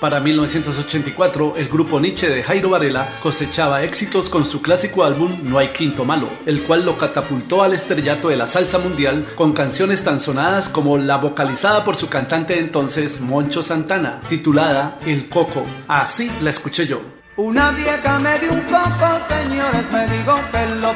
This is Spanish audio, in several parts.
Para 1984, el grupo Nietzsche de Jairo Varela cosechaba éxitos con su clásico álbum No hay quinto malo, el cual lo catapultó al estrellato de la salsa mundial con canciones tan sonadas como la vocalizada por su cantante entonces Moncho Santana, titulada El Coco. Así la escuché yo. Una vieja me dio un coco, señores, me dijo que lo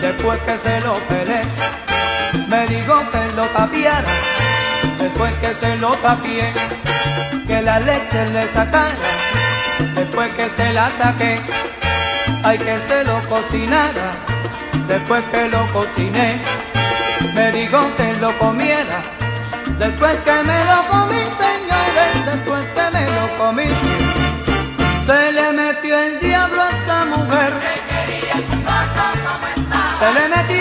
después que se lo pelé, me que lo después que se lo tapié que la leche le sacara, después que se la saqué, hay que se lo cocinara, después que lo cociné, me dijo que lo comiera, después que me lo comí, señores, después que me lo comí, se le metió el diablo a esa mujer, se le metió, se le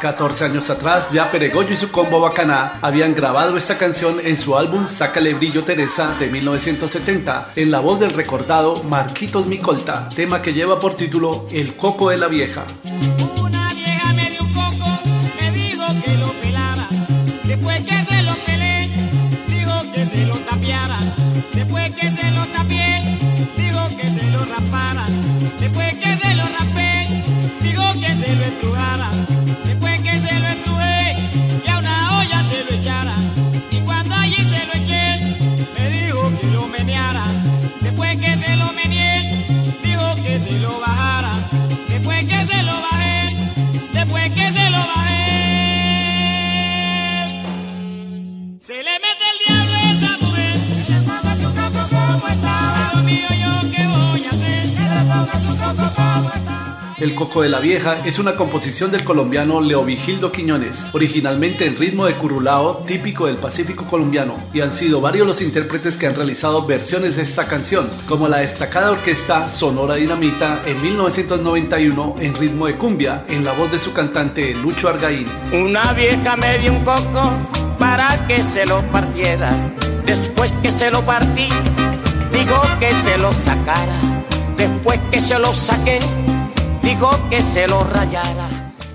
14 años atrás, ya Peregollo y su combo Bacaná habían grabado esta canción en su álbum Sácale Brillo Teresa de 1970, en la voz del recordado Marquitos Micolta, tema que lleva por título El Coco de la Vieja. Una vieja me dio un coco, me dijo que lo pelara, después que se lo pelé, dijo que se lo tapiara, después que se lo tapié, dijo que se lo rapara, después que se lo rapé, dijo que se lo estrujara. Se lo bajara, después que se lo bajé, después que se lo bajé, se le mete el diablo a esa mujer, que le ponga su coco como estaba, mío yo qué voy a hacer, que le ponga su coco como estaba. El Coco de la Vieja es una composición del colombiano Leovigildo Quiñones, originalmente en ritmo de curulao típico del Pacífico colombiano, y han sido varios los intérpretes que han realizado versiones de esta canción, como la destacada orquesta Sonora Dinamita en 1991 en ritmo de cumbia, en la voz de su cantante Lucho Argaín. Una vieja me dio un coco para que se lo partiera, después que se lo partí, dijo que se lo sacara, después que se lo saqué dijo que se lo rayara.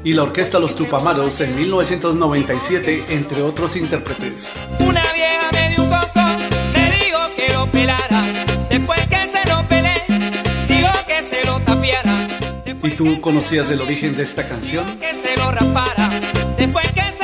Y la orquesta Los Tupamaros en 1997, entre otros intérpretes. Una vieja me dio un coco, me dijo que lo pelara. Después que se lo pelé, dijo que se lo tapiara. ¿Y tú conocías el origen de esta canción? Que se lo rapara. Después que